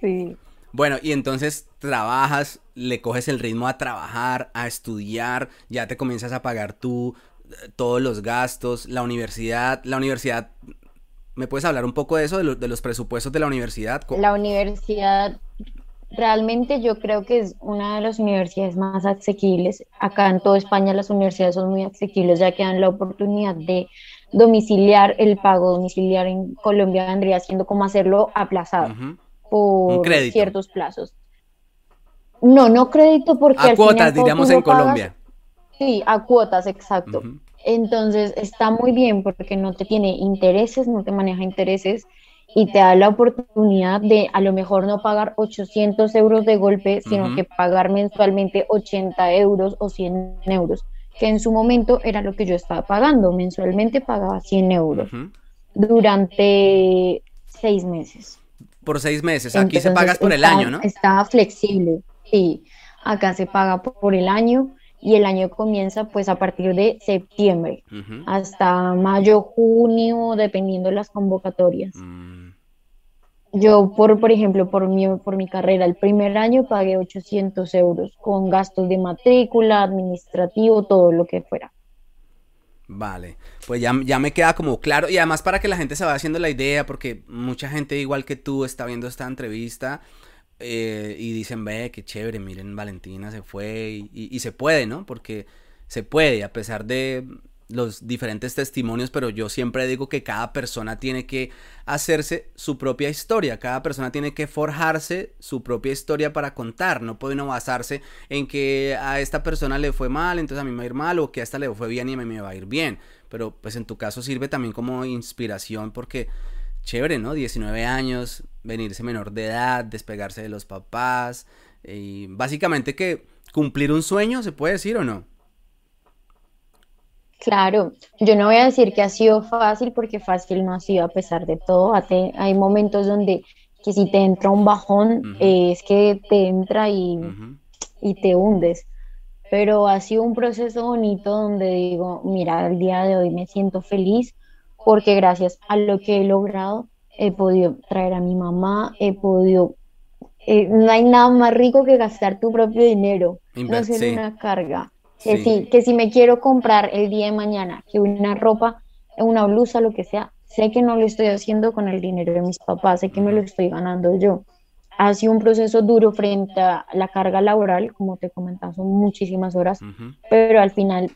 Sí.
Bueno, y entonces trabajas, le coges el ritmo a trabajar, a estudiar, ya te comienzas a pagar tú eh, todos los gastos, la universidad, la universidad, ¿me puedes hablar un poco de eso, de, de los presupuestos de la universidad?
La universidad realmente yo creo que es una de las universidades más asequibles. Acá en toda España las universidades son muy asequibles ya que dan la oportunidad de domiciliar el pago domiciliar en Colombia vendría siendo como hacerlo aplazado por ciertos plazos. No, no crédito porque
a cuotas diríamos en Colombia.
Sí, a cuotas, exacto. Entonces está muy bien porque no te tiene intereses, no te maneja intereses y te da la oportunidad de a lo mejor no pagar 800 euros de golpe, sino que pagar mensualmente 80 euros o 100 euros, que en su momento era lo que yo estaba pagando, mensualmente pagaba 100 euros durante seis meses.
Por seis meses, aquí se pagas por el año, ¿no?
Estaba flexible, sí, acá se paga por el año y el año comienza pues a partir de septiembre hasta mayo, junio, dependiendo de las convocatorias. Mm. Yo, por, por ejemplo, por mi, por mi carrera, el primer año pagué 800 euros con gastos de matrícula, administrativo, todo lo que fuera.
Vale, pues ya, ya me queda como claro y además para que la gente se vaya haciendo la idea, porque mucha gente igual que tú está viendo esta entrevista eh, y dicen, ve, qué chévere, miren, Valentina se fue y, se puede, ¿no? Porque se puede, a pesar de los diferentes testimonios, pero yo siempre digo que cada persona tiene que hacerse su propia historia, cada persona tiene que forjarse su propia historia para contar, no puede uno basarse en que a esta persona le fue mal, entonces a mí me va a ir mal, o que a esta le fue bien y a mí me va a ir bien, pero pues en tu caso sirve también como inspiración porque chévere, ¿no? 19 años, venirse menor de edad, despegarse de los papás, y básicamente que cumplir un sueño, ¿se puede decir o no?
Claro, yo no voy a decir que ha sido fácil porque fácil no ha sido a pesar de todo. Hay momentos donde que si te entra un bajón es que te entra y, y, te hundes. Pero ha sido un proceso bonito donde digo, mira, al día de hoy me siento feliz porque gracias a lo que he logrado he podido traer a mi mamá, he podido... Eh, no hay nada más rico que gastar tu propio dinero, no ser una carga. Que, si, que si me quiero comprar el día de mañana, que una ropa, una blusa, lo que sea, sé que no lo estoy haciendo con el dinero de mis papás, sé que me lo estoy ganando yo. Ha sido un proceso duro frente a la carga laboral, como te comentaba, son muchísimas horas, pero al final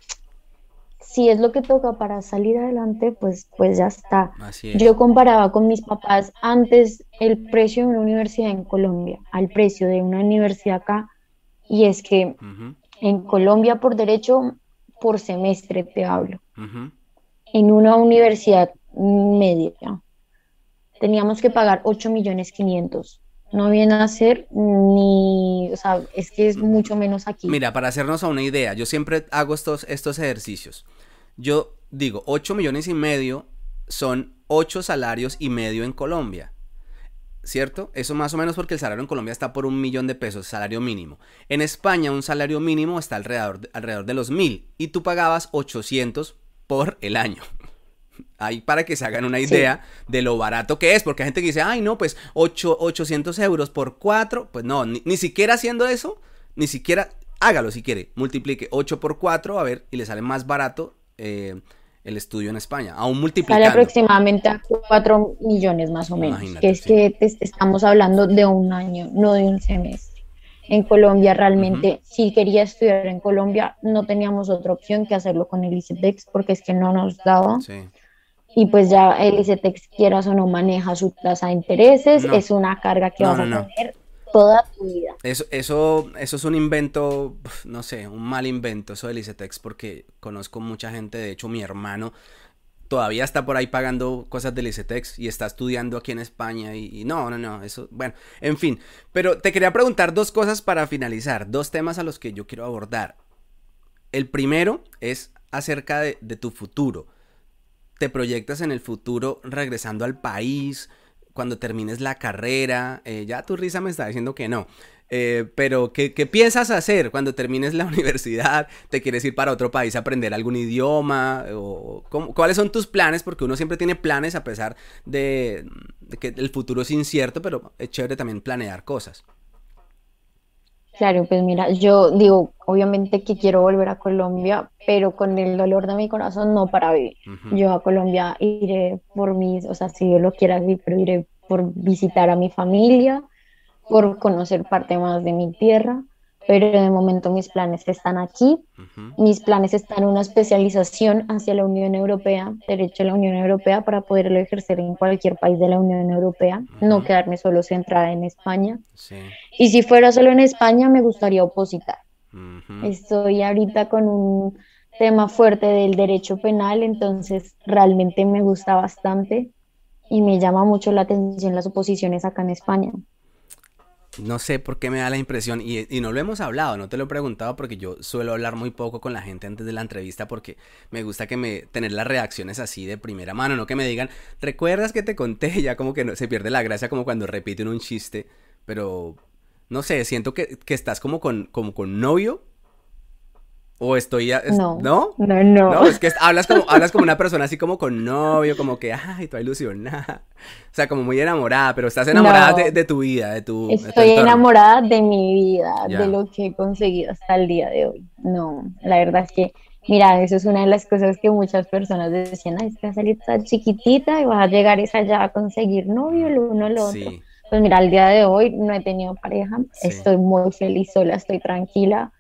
si es lo que toca para salir adelante, pues, pues ya está. Yo comparaba con mis papás antes el precio de una universidad en Colombia al precio de una universidad acá, y es que en Colombia por derecho, por semestre te hablo, en una universidad media, teníamos que pagar 8 millones 500 no viene a ser ni, o sea, es que es mucho menos aquí.
Mira, para hacernos a una idea, yo siempre hago estos, estos ejercicios. Yo digo, 8 millones y medio son 8 salarios y medio en Colombia. ¿Cierto? Eso más o menos porque el salario en Colombia está por un millón de pesos, salario mínimo. En España un salario mínimo está alrededor de, alrededor de los mil y tú pagabas 800 por el año. Ahí para que se hagan una idea de lo barato que es, porque hay gente que dice, ay no, pues 8, 800 euros por 4, pues no, ni, ni, siquiera haciendo eso, ni siquiera, hágalo si quiere, multiplique 8 por 4, a ver, y le sale más barato eh, el estudio en España, aún multiplicando.
Sale aproximadamente a 4 millones más o menos, que es que estamos hablando de un año, no de un semestre. En Colombia realmente, si quería estudiar en Colombia, no teníamos otra opción que hacerlo con el ICETEX, porque es que no nos daba. Y pues ya el ICETEX, quieras o no, maneja su tasa de intereses, es una carga que vas a tener toda tu vida.
Eso, eso, eso es un invento, no sé, un mal invento, eso del ICETEX, porque conozco mucha gente, de hecho mi hermano todavía está por ahí pagando cosas del ICETEX y está estudiando aquí en España y, no, no, no, eso, bueno, en fin, pero te quería preguntar dos cosas para finalizar, dos temas a los que yo quiero abordar. El primero es acerca de, de tu futuro. ¿Te proyectas en el futuro regresando al país? Cuando termines la carrera, eh, ya tu risa me está diciendo que no, eh, pero ¿qué, piensas hacer cuando termines la universidad? ¿Te quieres ir para otro país a aprender algún idioma? O, ¿Cuáles son tus planes? Porque uno siempre tiene planes a pesar de, que el futuro es incierto, pero es chévere también planear cosas.
Claro, pues mira, yo digo, obviamente que quiero volver a Colombia, pero con el dolor de mi corazón no para vivir. Yo a Colombia iré por mis, o sea, si yo lo quiera vivir, pero iré por visitar a mi familia, por conocer parte más de mi tierra, pero de momento mis planes están aquí. Mis planes están en una especialización hacia la Unión Europea, derecho a la Unión Europea, para poderlo ejercer en cualquier país de la Unión Europea, no quedarme solo centrada en España. Y si fuera solo en España, me gustaría opositar. Estoy ahorita con un tema fuerte del derecho penal, entonces realmente me gusta bastante y me llama mucho la atención las oposiciones acá en España
no sé por qué me da la impresión, y, no lo hemos hablado, no te lo he preguntado porque yo suelo hablar muy poco con la gente antes de la entrevista porque me gusta que me tener las reacciones así de primera mano, no que me digan, ¿recuerdas que te conté? Ya como que no, se pierde la gracia como cuando repiten un chiste, pero no sé, siento que, que estás como con, como con novio o estoy ya.
no,
no,
no. No,
es que hablas como, hablas como una persona así como con novio, como que, ay, tú ilusionada. O sea, como muy enamorada, pero estás enamorada de, tu vida, de tu.
Estoy enamorada de mi vida, de lo que he conseguido hasta el día de hoy. No, la verdad es que, mira, eso es una de las cosas que muchas personas decían, ay, es que vas a salir tan chiquitita y vas a llegar esa ya a conseguir novio, lo uno, lo otro. Pues mira, al día de hoy no he tenido pareja, estoy muy feliz sola, estoy tranquila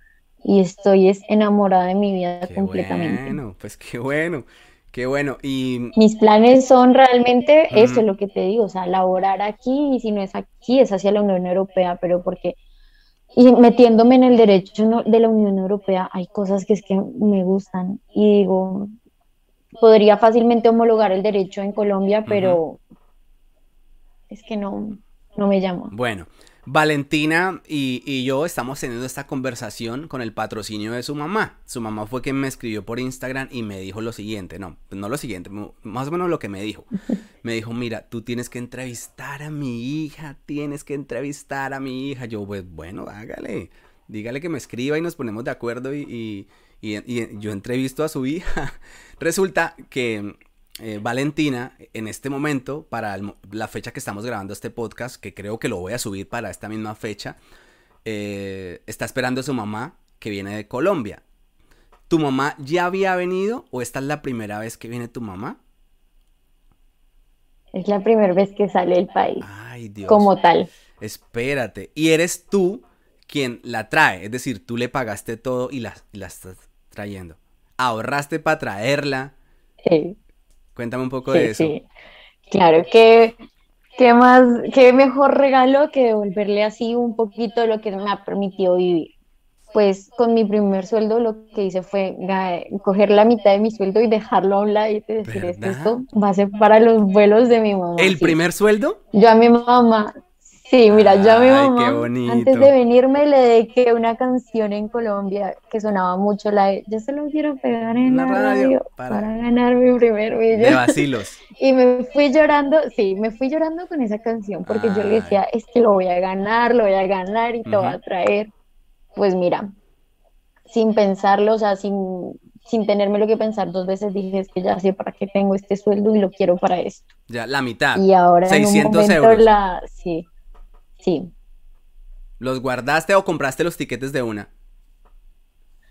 y estoy es enamorada de mi vida completamente.
Bueno, pues qué bueno, qué bueno. Y
mis planes son realmente eso es lo que te digo, o sea, laborar aquí y si no es aquí es hacia la Unión Europea, pero porque y metiéndome en el derecho de la Unión Europea hay cosas que es que me gustan y digo podría fácilmente homologar el derecho en Colombia, pero es que no no me llamo.
Bueno, Valentina y, yo estamos teniendo esta conversación con el patrocinio de su mamá. Su mamá fue quien me escribió por Instagram y me dijo lo siguiente, no, no lo siguiente, más o menos lo que me dijo. Me dijo, mira, tú tienes que entrevistar a mi hija, tienes que entrevistar a mi hija. Yo, pues bueno, hágale, dígale que me escriba y nos ponemos de acuerdo y, y yo entrevisto a su hija. Resulta que eh, Valentina, en este momento, para la fecha que estamos grabando este podcast, que creo que lo voy a subir para esta misma fecha, eh, está esperando a su mamá que viene de Colombia. ¿Tu mamá ya había venido o esta es la primera vez que viene tu mamá?
Es la primera vez que sale del país. Ay, Dios. Como tal.
Espérate. Y eres tú quien la trae. Es decir, tú le pagaste todo y la, y la estás trayendo. Ahorraste para traerla.
Sí.
Cuéntame un poco de eso. Sí.
Claro, que qué más, qué mejor regalo que devolverle así un poquito lo que me ha permitido vivir. Pues con mi primer sueldo lo que hice fue coger la mitad de mi sueldo y dejarlo a un lado y decir, esto va a ser para los vuelos de mi mamá.
¿El primer sueldo?
Yo a mi mamá, Sí, mira, yo a mi mamá, antes de venirme, le dediqué una canción en Colombia que sonaba mucho la de Yo se lo quiero pegar en la, radio, para... ganar mi primer millón.
De vacilos.
y me fui llorando, sí, me fui llorando con esa canción porque yo le decía, es que lo voy a ganar, lo voy a ganar y te va a traer. Pues mira, sin pensarlo, o sea, sin, sin tenerme lo que pensar dos veces, dije, es que ya sé para qué tengo este sueldo y lo quiero para esto.
Ya, la mitad.
Y ahora 600 en un momento euros. La, sí, Sí.
¿Los guardaste o compraste los tiquetes de una?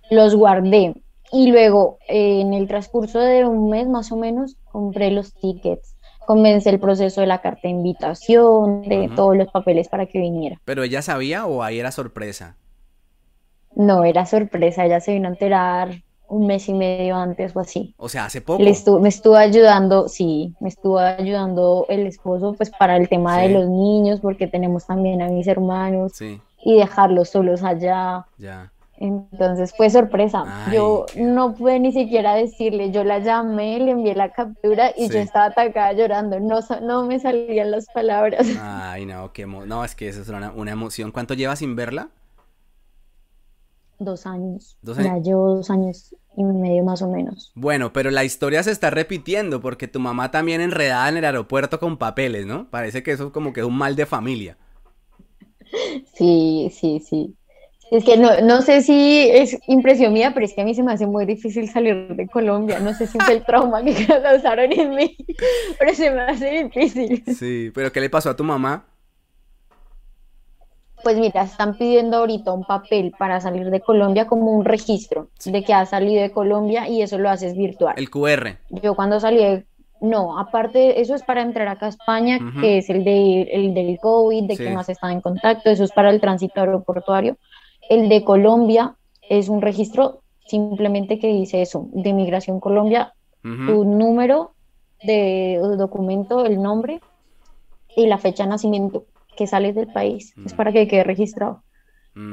Los guardé y luego en el transcurso de un mes más o menos compré los tickets. Comencé el proceso de la carta de invitación, de todos los papeles para que viniera.
¿Pero ella sabía o ahí era sorpresa?
No, era sorpresa, ella se vino a enterar un mes y medio antes o así.
O sea, hace poco.
me estuvo ayudando, sí, me estuvo ayudando el esposo pues para el tema de los niños, porque tenemos también a mis hermanos y dejarlos solos allá.
Ya.
Entonces fue sorpresa. yo no pude ni siquiera decirle, yo la llamé, le envié la captura y yo estaba atacada llorando, no, no me salían las palabras.
Ay, no, qué no, es que eso es una, una emoción. ¿Cuánto llevas sin verla?
Dos años. ¿Dos años? Ya llevo dos años y medio más o menos.
Bueno, pero la historia se está repitiendo porque tu mamá también enredada en el aeropuerto con papeles, ¿no? Parece que eso es como que es un mal de familia.
Sí, sí, sí. Es que no, no sé si es impresión mía, pero es que a mí se me hace muy difícil salir de Colombia. No sé si es el trauma que causaron en mí, pero se me hace difícil.
Sí, pero ¿qué le pasó a tu mamá?
Pues mira, están pidiendo ahorita un papel para salir de Colombia como un registro de que ha salido de Colombia y eso lo haces virtual.
El QR.
Yo cuando salí de no, aparte, eso es para entrar acá a España, que es el, de, el del COVID, de que más están en contacto, eso es para el tránsito aeroportuario. El de Colombia es un registro simplemente que dice eso, de Migración Colombia, tu número de documento, el nombre y la fecha de nacimiento que sales del país. Es para que quede registrado.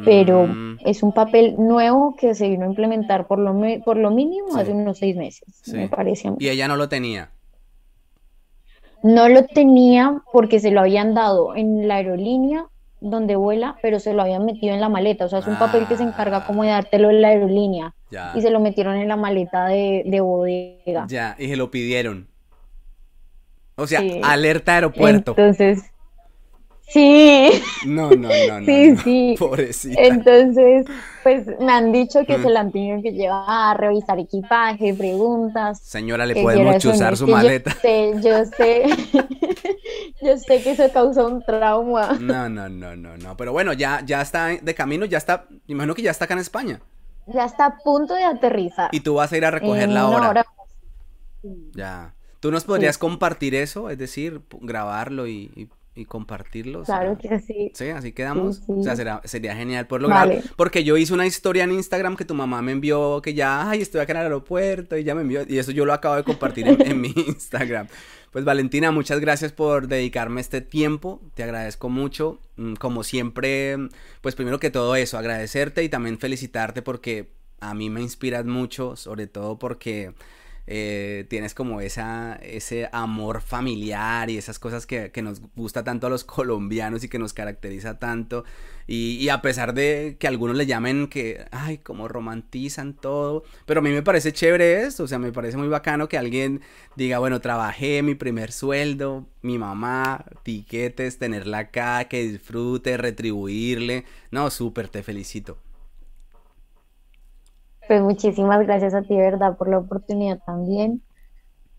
Pero mm. es un papel nuevo que se vino a implementar por lo, por lo mínimo hace unos seis meses, me parece.
Y ella no lo tenía.
No lo tenía porque se lo habían dado en la aerolínea donde vuela, pero se lo habían metido en la maleta. O sea, es un papel que se encarga como de dártelo en la aerolínea. Y se lo metieron en la maleta de, de bodega.
Ya, y se lo pidieron. O sea, alerta aeropuerto.
Entonces, Sí.
No, no, no, no.
Sí, sí.
Pobrecita.
Entonces, pues me han dicho que se la han tenido que llevar, revisar equipaje, preguntas.
Señora, ¿le podemos chuzar su maleta?
Yo sé, yo sé. yo sé que eso causa un trauma.
No, no, no, no, no. Pero bueno, ya, ya está de camino, ya está, imagino que ya está acá en España.
Ya está a punto de aterrizar.
¿Y tú vas a ir a recogerla ahora? Ya. ¿Tú nos podrías compartir eso? Es decir, grabarlo y y compartirlo.
Claro que sí.
Sí, así quedamos. O sea, sería genial por lograr. Porque yo hice una historia en Instagram que tu mamá me envió que ya, ay, estoy acá en el aeropuerto y ya me envió. Y eso yo lo acabo de compartir en, mi Instagram. Pues Valentina, muchas gracias por dedicarme este tiempo. Te agradezco mucho. Mm, como siempre, pues primero que todo eso, agradecerte y también felicitarte porque a mí me inspiras mucho, sobre todo porque eh, tienes como esa, ese amor familiar y esas cosas que, nos gusta tanto a los colombianos y que nos caracteriza tanto. Y, a pesar de que algunos le llamen que, ay, como romantizan todo, pero a mí me parece chévere esto, o sea, me parece muy bacano que alguien diga, bueno, trabajé mi primer sueldo, mi mamá, tiquetes, tenerla acá, que disfrute, retribuirle. No, súper, te felicito.
Pues muchísimas gracias a ti, ¿verdad? Por la oportunidad también.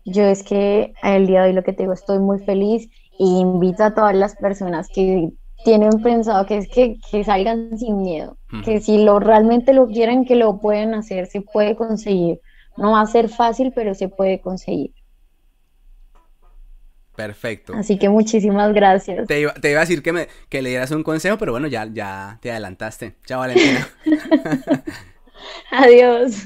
Yo es que el día de hoy lo que te digo, estoy muy feliz y invito a todas las personas que tienen pensado que es que, salgan sin miedo, que si lo realmente lo quieren, que lo pueden hacer, se puede conseguir. No va a ser fácil, pero se puede conseguir.
Perfecto.
Así que muchísimas gracias.
Te iba, a decir que, me, que le dieras un consejo, pero bueno, ya, ya te adelantaste. Chao, Valentina.
Adiós.